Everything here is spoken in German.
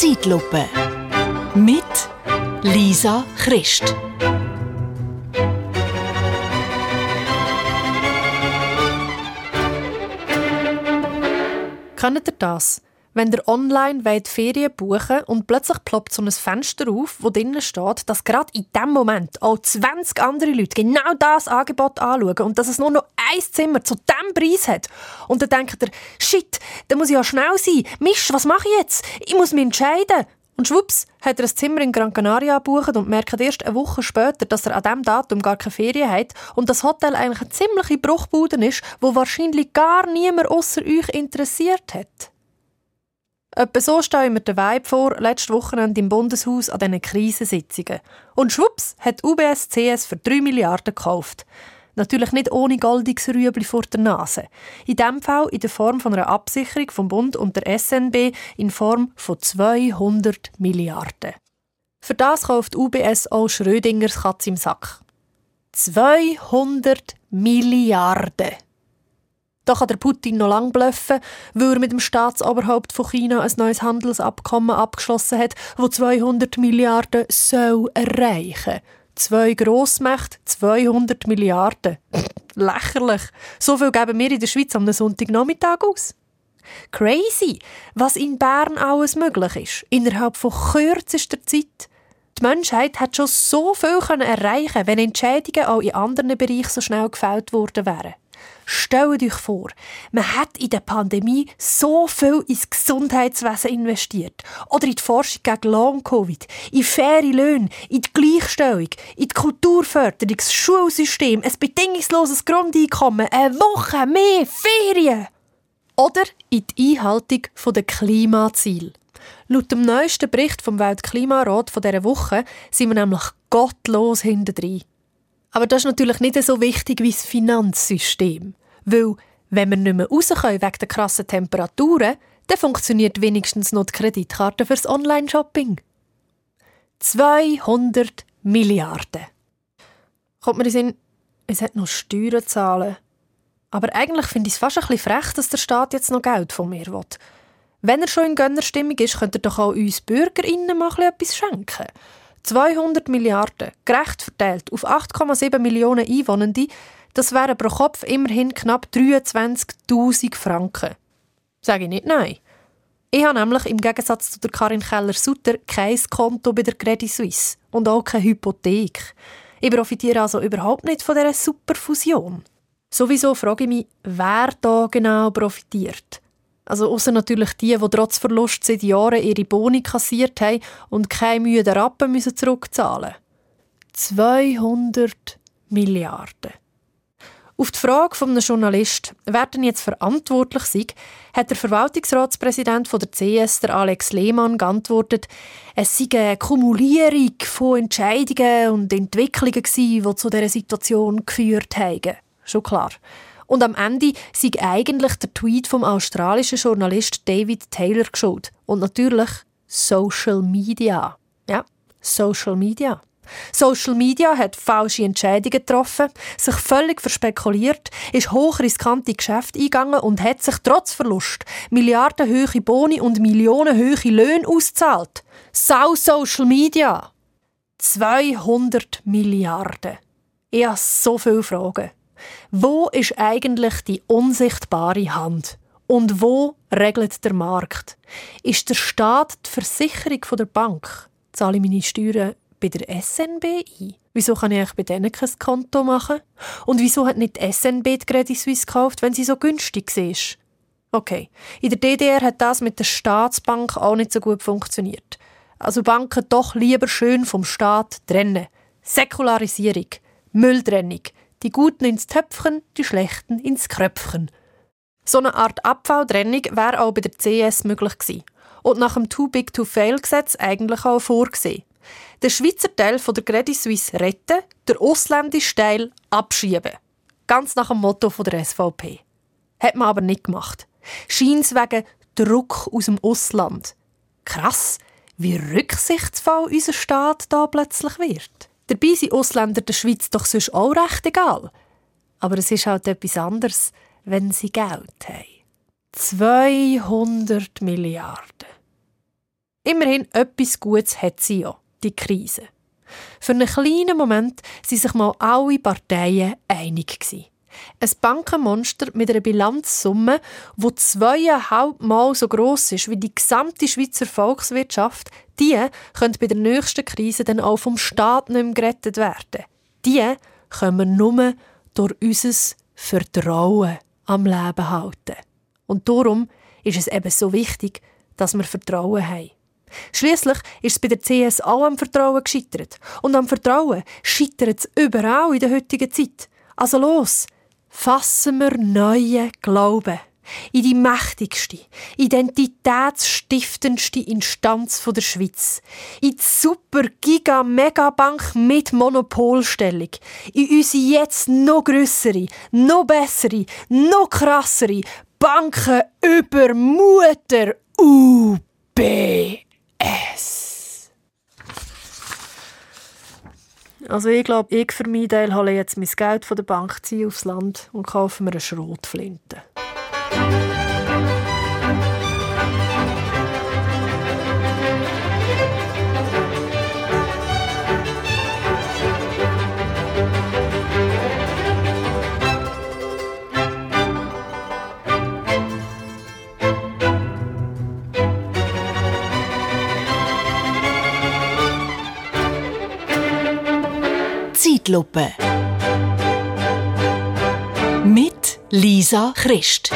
Zeitlupe. Mit Lisa Christ. Kennt ihr das? Wenn ihr online wollt Ferien buchen und plötzlich ploppt so ein Fenster auf, wo drinnen steht, dass gerade in dem Moment auch 20 andere Leute genau das Angebot anschauen und dass es nur noch ein Zimmer zu diesem Preis hat. Und dann denkt ihr, shit, da muss ich ja schnell sein. Misch, was mache ich jetzt? Ich muss mich entscheiden. Und schwupps, hat er ein Zimmer in Gran Canaria gebucht und merkt erst eine Woche später, dass er an diesem Datum gar keine Ferien hat und das Hotel eigentlich eine ziemliche Bruchbude ist, wo wahrscheinlich gar niemand außer euch interessiert hat. Etwa so stelle ich mir den Vibe vor, letzte Wochenende im Bundeshaus an diesen Krisensitzungen. Und schwupps hat UBS CS für 3 Milliarden gekauft. Natürlich nicht ohne goldiges Rüebli vor der Nase. In diesem Fall in der Form von einer Absicherung vom Bund und der SNB in Form von 200 Milliarden. Für das kauft UBS auch Schrödingers Katz im Sack. 200 Milliarden! Da kann der Putin noch lang bluffen, weil er mit dem Staatsoberhaupt von China ein neues Handelsabkommen abgeschlossen hat, wo 200 Milliarden soll erreichen. Zwei Grossmächte, 200 Milliarden. Lächerlich. So viel geben wir in der Schweiz am Sonntagnachmittag aus. Crazy, was in Bern alles möglich ist, innerhalb von kürzester Zeit. Die Menschheit hat schon so viel erreichen wenn Entscheidungen auch in anderen Bereichen so schnell gefällt worden wären. Stellt euch vor, man hat in der Pandemie so viel ins Gesundheitswesen investiert. Oder in die Forschung gegen Long-Covid, in faire Löhne, in die Gleichstellung, in die Kulturförderung, das Schulsystem, ein bedingungsloses Grundeinkommen, eine Woche mehr Ferien. Oder in die Einhaltung der Klimaziele. Laut dem neuesten Bericht vom Weltklimarat von dieser Woche sind wir nämlich gottlos hinterdrein. Aber das ist natürlich nicht so wichtig wie das Finanzsystem. Weil, wenn wir nicht mehr raus können wegen der krassen Temperaturen, dann funktioniert wenigstens noch die Kreditkarte fürs Online-Shopping. 200 Milliarden. Kommt mir in Sinn, es hat noch Steuern zahlen. Aber eigentlich finde ich es fast ein bisschen frech, dass der Staat jetzt noch Geld von mir will. Wenn er schon in Gönnerstimmung ist, könnte er doch auch uns BürgerInnen mal etwas schenken. 200 Milliarden, gerecht verteilt auf 8,7 Millionen Einwohnende, das wären pro Kopf immerhin knapp 23.000 Franken. Sage ich nicht nein. Ich habe nämlich im Gegensatz zu der Karin Keller-Sutter kein Konto bei der Credit Suisse und auch keine Hypothek. Ich profitiere also überhaupt nicht von dieser Superfusion. Sowieso frage ich mich, wer da genau profitiert. Also außer natürlich die, die trotz Verlust seit Jahren ihre Boni kassiert haben und keine Mühe der Rappen müssen zurückzahlen 200 Milliarden. Auf die Frage von einem Journalist, wer denn jetzt verantwortlich sei, hat der Verwaltungsratspräsident von der CS, der Alex Lehmann, geantwortet, es sei eine Kumulierung von Entscheidungen und Entwicklungen gewesen, die zu dieser Situation geführt haben. Schon klar. Und am Ende sei eigentlich der Tweet vom australischen Journalist David Taylor geschuld. Und natürlich Social Media. Ja, Social Media. Social Media hat falsche Entscheidungen getroffen, sich völlig verspekuliert, ist hochriskante Geschäfte eingegangen und hat sich trotz Verlust milliardenhöhe Boni und millionenhöhe Löhne ausgezahlt. Sau Social Media! 200 Milliarden. Ich habe so viele Fragen. Wo ist eigentlich die unsichtbare Hand? Und wo regelt der Markt? Ist der Staat die Versicherung der Bank? Zahle ich meine Steuern bei der SNB ein? Wieso kann ich bei denen kein Konto machen? Und wieso hat nicht die SNB die Credit Suisse gekauft, wenn sie so günstig ist? Okay, in der DDR hat das mit der Staatsbank auch nicht so gut funktioniert. Also Banken doch lieber schön vom Staat trennen. Säkularisierung, Mülltrennung, die Guten ins Töpfchen, die Schlechten ins Kröpfchen. So eine Art Abfalltrennung wäre auch bei der CS möglich gewesen. Und nach dem Too Big to Fail Gesetz eigentlich auch vorgesehen. Der Schweizer Teil von der Credit Suisse retten, der ausländische Teil abschieben. Ganz nach dem Motto von der SVP. Hat man aber nicht gemacht. Scheint wegen Druck aus dem Ausland. Krass, wie rücksichtsvoll unser Staat da plötzlich wird. Dabei sind Ausländer der Schweiz doch sonst auch recht egal. Aber es ist halt etwas anderes, wenn sie Geld haben. 200 Milliarden. Immerhin etwas Gutes hat sie ja, die Krise. Für einen kleinen Moment waren sich mal alle Parteien einig. Ein Bankenmonster mit einer Bilanzsumme, die zweieinhalb Mal so gross ist wie die gesamte Schweizer Volkswirtschaft, die könnte bei der nächsten Krise dann auch vom Staat nicht mehr gerettet werden. Die können wir nur durch unser Vertrauen am Leben halten. Und darum ist es eben so wichtig, dass wir Vertrauen haben. Schließlich ist es bei der CS auch am Vertrauen gescheitert. Und am Vertrauen scheitert es überall in der heutigen Zeit. Also los, fassen wir neue Glauben in die mächtigste, identitätsstiftendste Instanz der Schweiz, in die super giga megabank mit Monopolstellung, in unsere jetzt noch grössere, noch bessere, noch krassere Banken über Mutter UBS. Also ich glaube, ich für meinen Teil hole jetzt mein Geld von der Bank, ziehe aufs Land und kaufe mir eine Schrotflinte. Zeitlupe mit Lisa Christ.